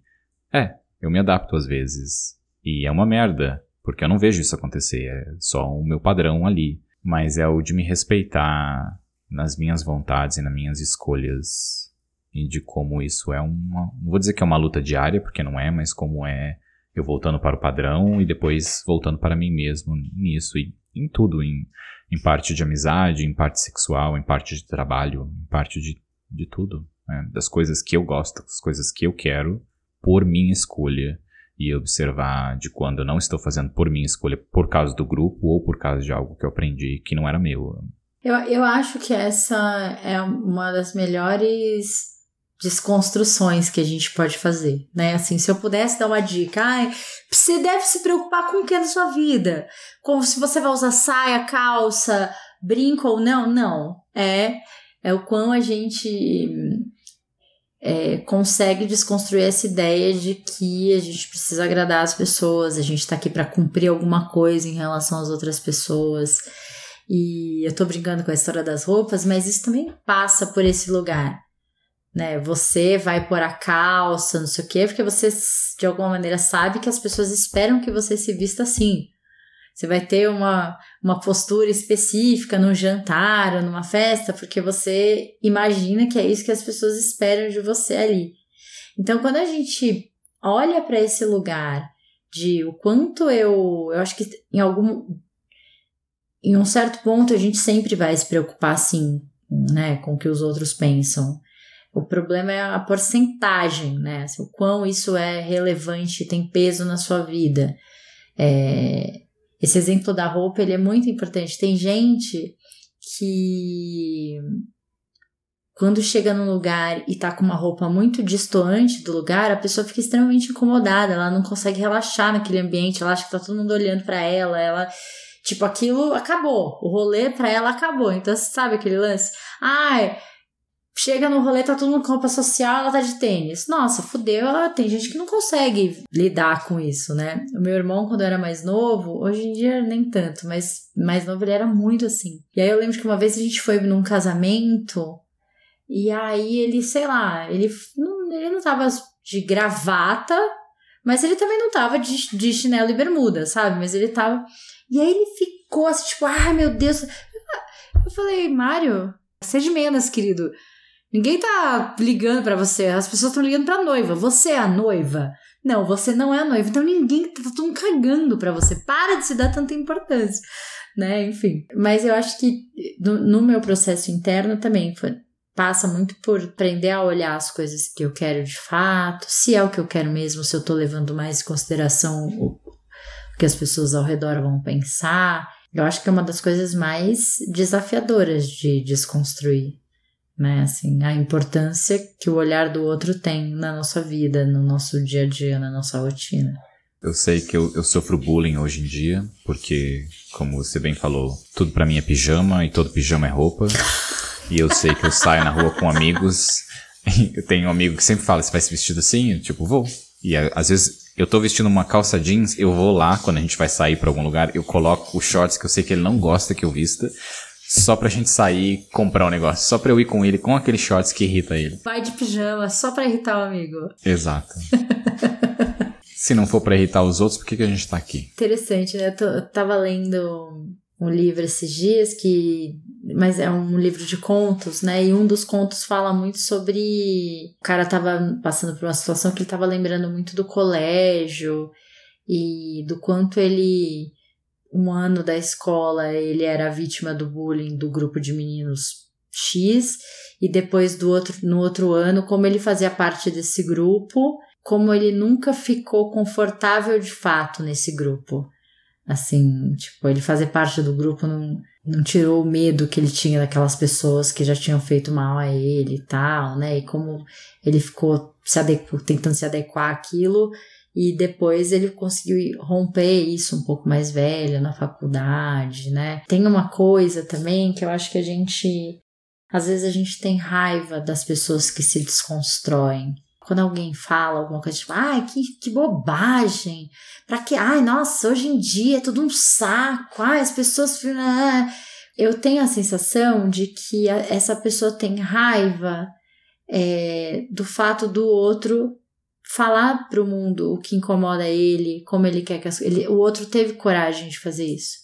É, eu me adapto às vezes. E é uma merda, porque eu não vejo isso acontecer, é só o meu padrão ali. Mas é o de me respeitar nas minhas vontades e nas minhas escolhas. E de como isso é uma. Não vou dizer que é uma luta diária, porque não é, mas como é eu voltando para o padrão e depois voltando para mim mesmo nisso e em tudo, em, em parte de amizade, em parte sexual, em parte de trabalho, em parte de, de tudo, né? das coisas que eu gosto, das coisas que eu quero por minha escolha e observar de quando eu não estou fazendo por minha escolha por causa do grupo ou por causa de algo que eu aprendi que não era meu. Eu, eu acho que essa é uma das melhores desconstruções que a gente pode fazer, né? Assim, se eu pudesse dar uma dica, ai, você deve se preocupar com o que é da sua vida, como se você vai usar saia, calça, brinco ou não, não. É, é o quão a gente é, consegue desconstruir essa ideia de que a gente precisa agradar as pessoas, a gente está aqui para cumprir alguma coisa em relação às outras pessoas. E eu tô brincando com a história das roupas, mas isso também passa por esse lugar né? Você vai pôr a calça, não sei o quê, porque você de alguma maneira sabe que as pessoas esperam que você se vista assim. Você vai ter uma, uma postura específica no jantar ou numa festa, porque você imagina que é isso que as pessoas esperam de você ali. Então, quando a gente olha para esse lugar de o quanto eu. Eu acho que em algum. Em um certo ponto a gente sempre vai se preocupar, assim, né, com o que os outros pensam. O problema é a porcentagem, né? Assim, o quão isso é relevante, tem peso na sua vida. É, esse exemplo da roupa ele é muito importante. Tem gente que quando chega num lugar e tá com uma roupa muito distoante do lugar, a pessoa fica extremamente incomodada, ela não consegue relaxar naquele ambiente, ela acha que tá todo mundo olhando para ela, ela tipo aquilo acabou, o rolê para ela acabou. Então, sabe aquele lance? Ai, Chega no rolê, tá todo mundo com roupa social, ela tá de tênis. Nossa, fudeu, ela tem gente que não consegue lidar com isso, né? O meu irmão, quando era mais novo, hoje em dia nem tanto, mas mais novo ele era muito assim. E aí eu lembro que uma vez a gente foi num casamento E aí ele, sei lá, ele não, ele não tava de gravata, mas ele também não tava de, de chinelo e bermuda, sabe? Mas ele tava. E aí ele ficou assim, tipo, ah, meu Deus. Eu falei, Mário, seja menos, querido. Ninguém tá ligando para você, as pessoas estão ligando pra noiva. Você é a noiva. Não, você não é a noiva. Então ninguém tá, tá todo mundo cagando pra você. Para de se dar tanta importância, né? Enfim. Mas eu acho que no, no meu processo interno também foi, passa muito por aprender a olhar as coisas que eu quero de fato, se é o que eu quero mesmo, se eu tô levando mais em consideração o que as pessoas ao redor vão pensar. Eu acho que é uma das coisas mais desafiadoras de desconstruir né? Assim, a importância que o olhar do outro tem na nossa vida, no nosso dia a dia, na nossa rotina. Eu sei que eu, eu sofro bullying hoje em dia, porque, como você bem falou, tudo para mim é pijama e todo pijama é roupa. e eu sei que eu saio na rua com amigos. eu tenho um amigo que sempre fala: você vai se vestir assim? Eu, tipo, vou. E às vezes eu tô vestindo uma calça jeans, eu vou lá, quando a gente vai sair para algum lugar, eu coloco os shorts que eu sei que ele não gosta que eu vista só pra gente sair e comprar um negócio. Só pra eu ir com ele com aqueles shorts que irrita ele. Vai de pijama, só pra irritar o amigo. Exato. Se não for pra irritar os outros, por que, que a gente tá aqui? Interessante, né? Eu, tô, eu tava lendo um livro esses dias que. Mas é um livro de contos, né? E um dos contos fala muito sobre. O cara tava passando por uma situação que ele tava lembrando muito do colégio e do quanto ele um ano da escola ele era vítima do bullying do grupo de meninos X e depois do outro no outro ano como ele fazia parte desse grupo como ele nunca ficou confortável de fato nesse grupo assim tipo ele fazer parte do grupo não não tirou o medo que ele tinha daquelas pessoas que já tinham feito mal a ele e tal né e como ele ficou se tentando se adequar àquilo e depois ele conseguiu romper isso um pouco mais velho na faculdade, né? Tem uma coisa também que eu acho que a gente às vezes a gente tem raiva das pessoas que se desconstroem. Quando alguém fala alguma coisa tipo, ai, que, que bobagem, pra que, ai, nossa, hoje em dia é tudo um saco, ai, as pessoas. Eu tenho a sensação de que essa pessoa tem raiva é, do fato do outro falar para o mundo o que incomoda ele, como ele quer que as, ele, o outro teve coragem de fazer isso.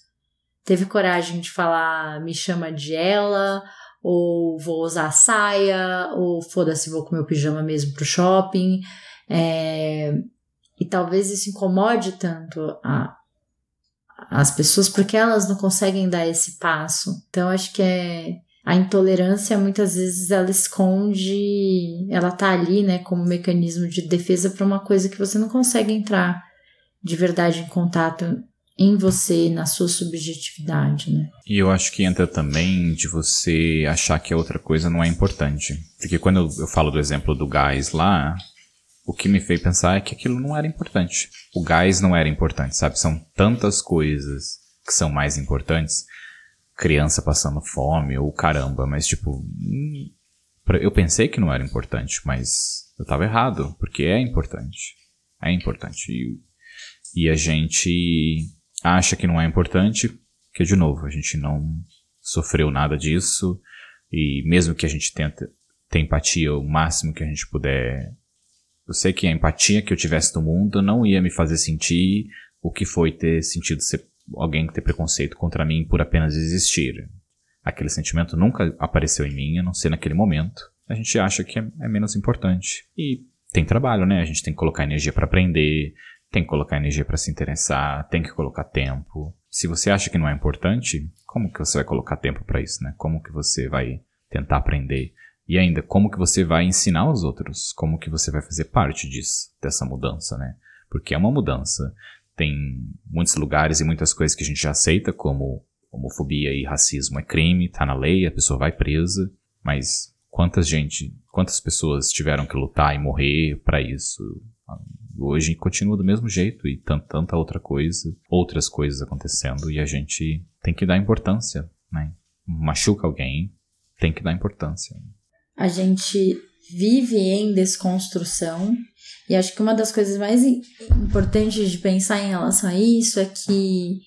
Teve coragem de falar, me chama de ela, ou vou usar saia, ou foda-se, vou com meu pijama mesmo pro shopping. É, e talvez isso incomode tanto a, as pessoas porque elas não conseguem dar esse passo. Então, acho que é a intolerância muitas vezes ela esconde, ela tá ali, né, como mecanismo de defesa para uma coisa que você não consegue entrar de verdade em contato em você, na sua subjetividade, né? E eu acho que entra também de você achar que a outra coisa não é importante. Porque quando eu, falo do exemplo do gás lá, o que me fez pensar é que aquilo não era importante. O gás não era importante, sabe? São tantas coisas que são mais importantes criança passando fome ou caramba, mas tipo, hum, eu pensei que não era importante, mas eu tava errado, porque é importante. É importante. E, e a gente acha que não é importante, que de novo, a gente não sofreu nada disso, e mesmo que a gente tenta ter empatia o máximo que a gente puder, eu sei que a empatia que eu tivesse do mundo não ia me fazer sentir o que foi ter sentido ser alguém ter preconceito contra mim por apenas existir. Aquele sentimento nunca apareceu em mim, a não ser naquele momento. A gente acha que é, é menos importante. E tem trabalho, né? A gente tem que colocar energia para aprender, tem que colocar energia para se interessar, tem que colocar tempo. Se você acha que não é importante, como que você vai colocar tempo para isso, né? Como que você vai tentar aprender? E ainda, como que você vai ensinar os outros? Como que você vai fazer parte disso, dessa mudança, né? Porque é uma mudança. Tem muitos lugares e muitas coisas que a gente já aceita, como homofobia e racismo é crime, tá na lei, a pessoa vai presa, mas quantas gente, quantas pessoas tiveram que lutar e morrer para isso? Hoje continua do mesmo jeito e tanta, outra coisa, outras coisas acontecendo e a gente tem que dar importância, né? Machuca alguém, tem que dar importância. A gente vive em desconstrução e acho que uma das coisas mais importantes de pensar em relação a isso é que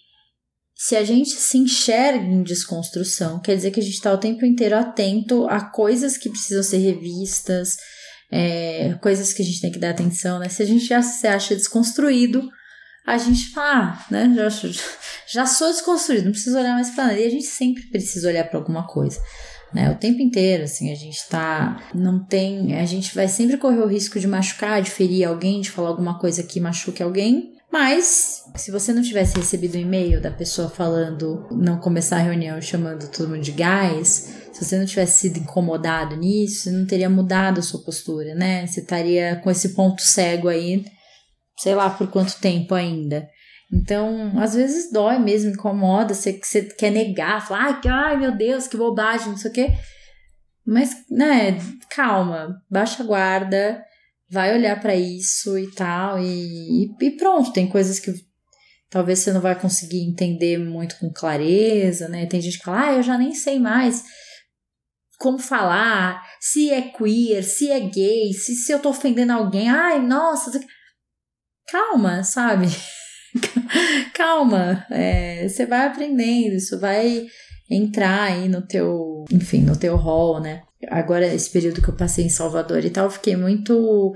se a gente se enxerga em desconstrução, quer dizer que a gente está o tempo inteiro atento a coisas que precisam ser revistas, é, coisas que a gente tem que dar atenção, né? Se a gente já se acha desconstruído, a gente fala, ah, né? Já, já sou desconstruído, não preciso olhar mais para nada. E a gente sempre precisa olhar para alguma coisa. Né, o tempo inteiro, assim, a gente tá. Não tem. A gente vai sempre correr o risco de machucar, de ferir alguém, de falar alguma coisa que machuque alguém. Mas, se você não tivesse recebido um e-mail da pessoa falando, não começar a reunião chamando todo mundo de gás, se você não tivesse sido incomodado nisso, você não teria mudado a sua postura, né? Você estaria com esse ponto cego aí, sei lá por quanto tempo ainda. Então, às vezes dói mesmo, incomoda, você, você quer negar, falar, ai, ai meu Deus, que bobagem, não sei o quê. Mas, né, calma, baixa a guarda, vai olhar para isso e tal, e, e pronto, tem coisas que talvez você não vai conseguir entender muito com clareza, né? Tem gente que fala, ah, eu já nem sei mais como falar, se é queer, se é gay, se, se eu tô ofendendo alguém, ai, nossa, calma, sabe? calma, é, você vai aprendendo, isso vai entrar aí no teu, enfim, no teu rol, né? Agora, esse período que eu passei em Salvador e tal, fiquei muito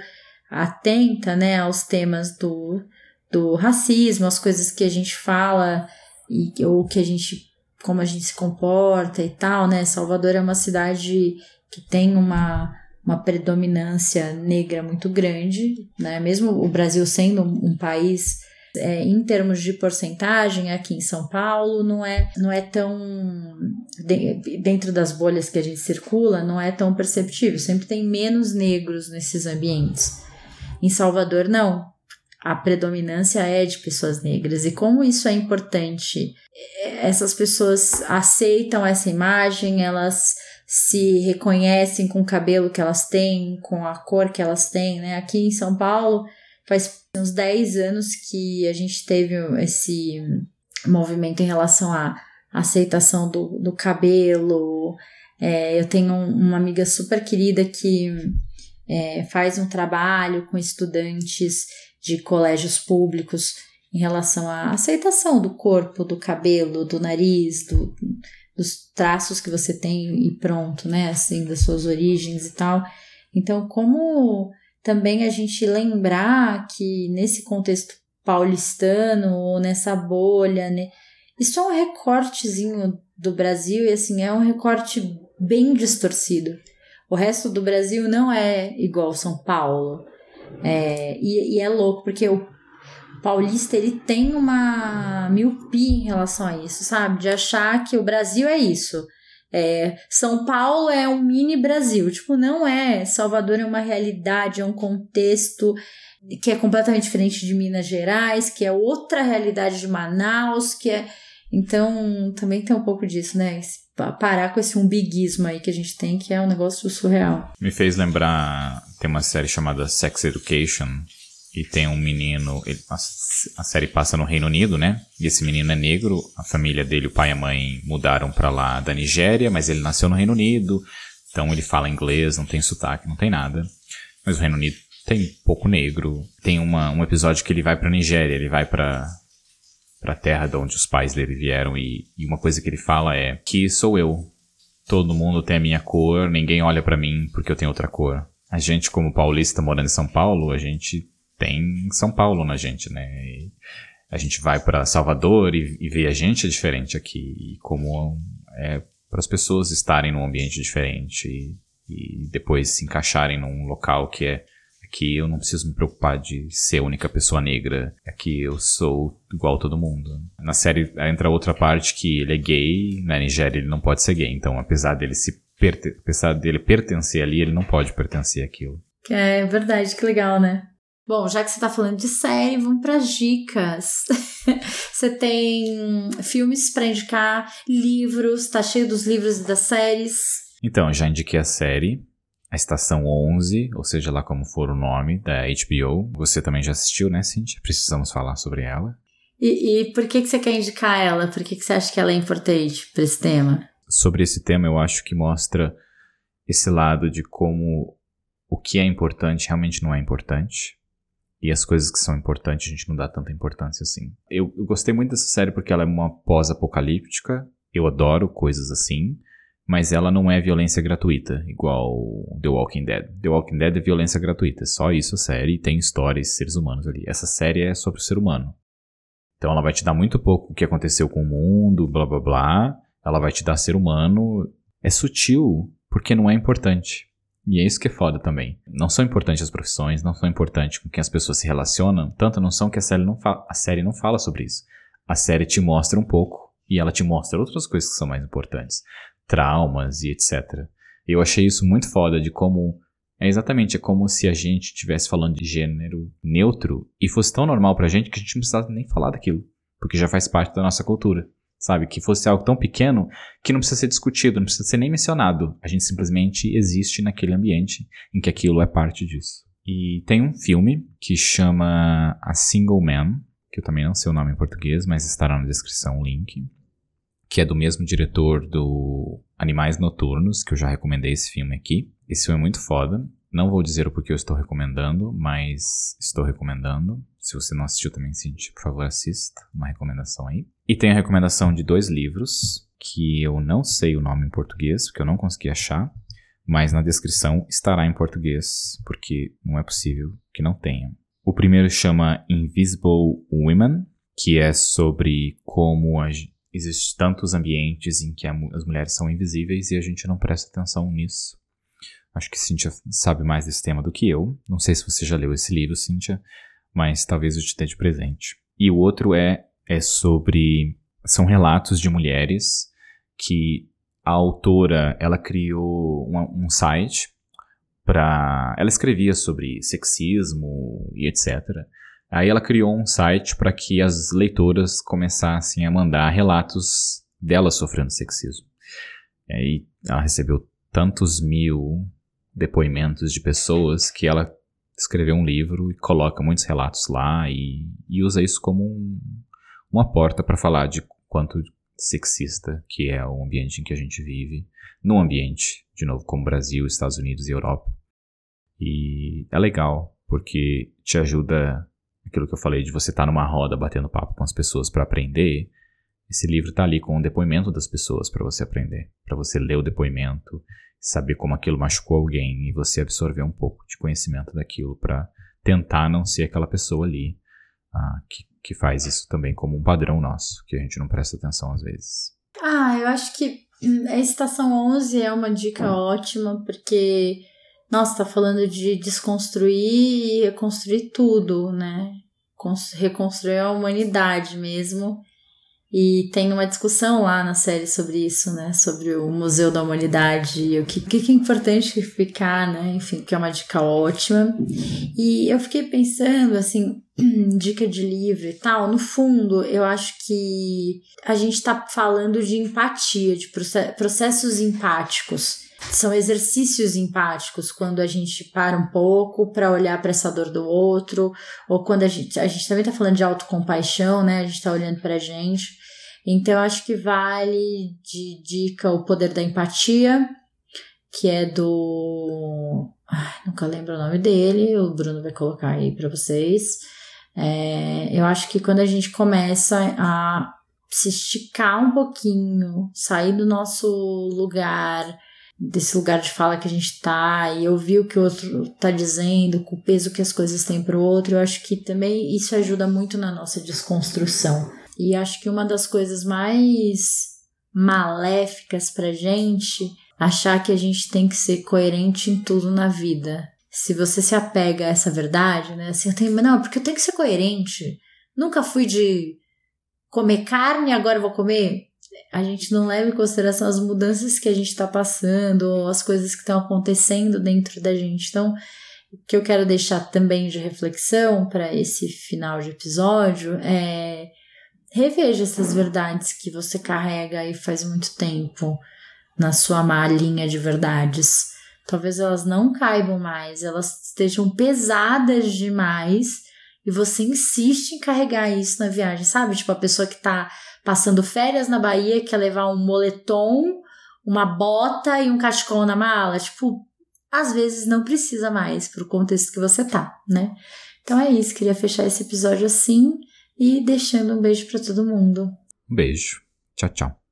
atenta, né, aos temas do, do racismo, as coisas que a gente fala e ou que a gente como a gente se comporta e tal, né? Salvador é uma cidade que tem uma uma predominância negra muito grande, né? Mesmo o Brasil sendo um país é, em termos de porcentagem aqui em São Paulo não é não é tão de, dentro das bolhas que a gente circula não é tão perceptível sempre tem menos negros nesses ambientes em Salvador não a predominância é de pessoas negras e como isso é importante essas pessoas aceitam essa imagem elas se reconhecem com o cabelo que elas têm com a cor que elas têm né aqui em São Paulo faz uns 10 anos que a gente teve esse movimento em relação à aceitação do, do cabelo. É, eu tenho uma amiga super querida que é, faz um trabalho com estudantes de colégios públicos em relação à aceitação do corpo, do cabelo, do nariz, do, dos traços que você tem e pronto, né? Assim, das suas origens e tal. Então, como também a gente lembrar que nesse contexto paulistano ou nessa bolha, né, isso é um recortezinho do Brasil e assim é um recorte bem distorcido. O resto do Brasil não é igual São Paulo. É, e, e é louco, porque o paulista ele tem uma miopia em relação a isso, sabe? De achar que o Brasil é isso. É, São Paulo é um mini Brasil. Tipo, não é. Salvador é uma realidade, é um contexto que é completamente diferente de Minas Gerais, que é outra realidade de Manaus, que é. Então, também tem um pouco disso, né? Parar com esse umbiguismo aí que a gente tem, que é um negócio surreal. Me fez lembrar. Tem uma série chamada Sex Education, e tem um menino, ele, a, a, série passa no Reino Unido, né? E esse menino é negro, a família dele, o pai e a mãe mudaram para lá da Nigéria, mas ele nasceu no Reino Unido, então ele fala inglês, não tem sotaque, não tem nada. Mas o Reino Unido tem pouco negro. Tem uma, um episódio que ele vai pra Nigéria, ele vai pra, pra terra de onde os pais dele vieram e, e uma coisa que ele fala é que sou eu. Todo mundo tem a minha cor, ninguém olha para mim porque eu tenho outra cor. A gente, como paulista morando em São Paulo, a gente tem São Paulo na gente, né? E a gente vai para Salvador e, e vê a gente é diferente aqui, e como é para as pessoas estarem num ambiente diferente e, e depois se encaixarem num local que é aqui eu não preciso me preocupar de ser a única pessoa negra, aqui eu sou igual a todo mundo. Na série entra outra parte que ele é gay, na Nigéria ele não pode ser gay, então apesar dele se apesar dele pertencer ali, ele não pode pertencer àquilo. É verdade, que legal, né? Bom, já que você está falando de série, vamos para as dicas. você tem filmes para indicar, livros, tá cheio dos livros e das séries. Então, já indiquei a série, a Estação 11, ou seja lá como for o nome, da HBO. Você também já assistiu, né, Cintia? Precisamos falar sobre ela. E, e por que, que você quer indicar ela? Por que, que você acha que ela é importante para esse tema? Sobre esse tema, eu acho que mostra esse lado de como o que é importante realmente não é importante E as coisas que são importantes a gente não dá tanta importância assim. Eu, eu gostei muito dessa série porque ela é uma pós-apocalíptica. Eu adoro coisas assim. Mas ela não é violência gratuita, igual The Walking Dead. The Walking Dead é violência gratuita, só isso a série, tem histórias, seres humanos ali. Essa série é sobre o ser humano. Então ela vai te dar muito pouco o que aconteceu com o mundo, blá blá blá. Ela vai te dar ser humano. É sutil, porque não é importante. E é isso que é foda também. Não são importantes as profissões, não são importantes com quem as pessoas se relacionam, tanto não são que a série não, a série não fala sobre isso. A série te mostra um pouco e ela te mostra outras coisas que são mais importantes. Traumas e etc. Eu achei isso muito foda de como. É exatamente é como se a gente estivesse falando de gênero neutro e fosse tão normal pra gente que a gente não precisasse nem falar daquilo. Porque já faz parte da nossa cultura sabe? Que fosse algo tão pequeno que não precisa ser discutido, não precisa ser nem mencionado. A gente simplesmente existe naquele ambiente em que aquilo é parte disso. E tem um filme que chama A Single Man, que eu também não sei o nome em português, mas estará na descrição o link, que é do mesmo diretor do Animais Noturnos, que eu já recomendei esse filme aqui. Esse filme é muito foda. Não vou dizer o porquê eu estou recomendando, mas estou recomendando. Se você não assistiu também, Cintia, por favor, assista. Uma recomendação aí. E tem a recomendação de dois livros, que eu não sei o nome em português, porque eu não consegui achar. Mas na descrição estará em português, porque não é possível que não tenha. O primeiro chama Invisible Women, que é sobre como existem tantos ambientes em que as mulheres são invisíveis e a gente não presta atenção nisso. Acho que Cíntia sabe mais desse tema do que eu. Não sei se você já leu esse livro, Cíntia, mas talvez eu te dê de presente. E o outro é, é sobre. São relatos de mulheres que a autora ela criou um, site para. Ela escrevia sobre sexismo e etc. Aí ela criou um site para que as leitoras começassem a mandar relatos delas sofrendo sexismo. E aí ela recebeu tantos mil depoimentos de pessoas que ela escreveu um livro e coloca muitos relatos lá e, e usa isso como um, uma porta para falar de quanto sexista que é o ambiente em que a gente vive, num ambiente, de novo, como Brasil, Estados Unidos e Europa. E é legal, porque te ajuda aquilo que eu falei de você estar tá numa roda batendo papo com as pessoas para aprender. Esse livro está ali com o depoimento das pessoas para você aprender, para você ler o depoimento saber como aquilo machucou alguém e você absorver um pouco de conhecimento daquilo para tentar não ser aquela pessoa ali ah, que, que faz isso também como um padrão nosso, que a gente não presta atenção às vezes. Ah, eu acho que hum, a estação 11 é uma dica hum. ótima, porque, nossa, tá falando de desconstruir e reconstruir tudo, né? Reconstruir a humanidade mesmo. E tem uma discussão lá na série sobre isso, né? Sobre o Museu da Humanidade e o que, que é importante ficar, né? Enfim, que é uma dica ótima. E eu fiquei pensando, assim, dica de livro e tal. No fundo, eu acho que a gente tá falando de empatia, de processos empáticos são exercícios empáticos quando a gente para um pouco para olhar para essa dor do outro, ou quando a gente, a gente também está falando de autocompaixão, né? A gente está olhando para a gente. Então, acho que vale de dica o poder da empatia, que é do. Ai, nunca lembro o nome dele, o Bruno vai colocar aí para vocês. É, eu acho que quando a gente começa a se esticar um pouquinho, sair do nosso lugar, desse lugar de fala que a gente tá, e ouvir o que o outro tá dizendo, com o peso que as coisas têm pro outro, eu acho que também isso ajuda muito na nossa desconstrução. E acho que uma das coisas mais maléficas pra gente achar que a gente tem que ser coerente em tudo na vida. Se você se apega a essa verdade, né? Assim, eu tenho, não, porque eu tenho que ser coerente. Nunca fui de comer carne, agora vou comer. A gente não leva em consideração as mudanças que a gente está passando, ou as coisas que estão acontecendo dentro da gente. Então, o que eu quero deixar também de reflexão para esse final de episódio é reveja essas verdades que você carrega aí faz muito tempo na sua malinha de verdades. Talvez elas não caibam mais, elas estejam pesadas demais e você insiste em carregar isso na viagem, sabe? Tipo a pessoa que tá passando férias na Bahia quer levar um moletom, uma bota e um cachecol na mala. Tipo, às vezes não precisa mais pro contexto que você tá, né? Então é isso, queria fechar esse episódio assim e deixando um beijo para todo mundo. Um beijo. Tchau, tchau.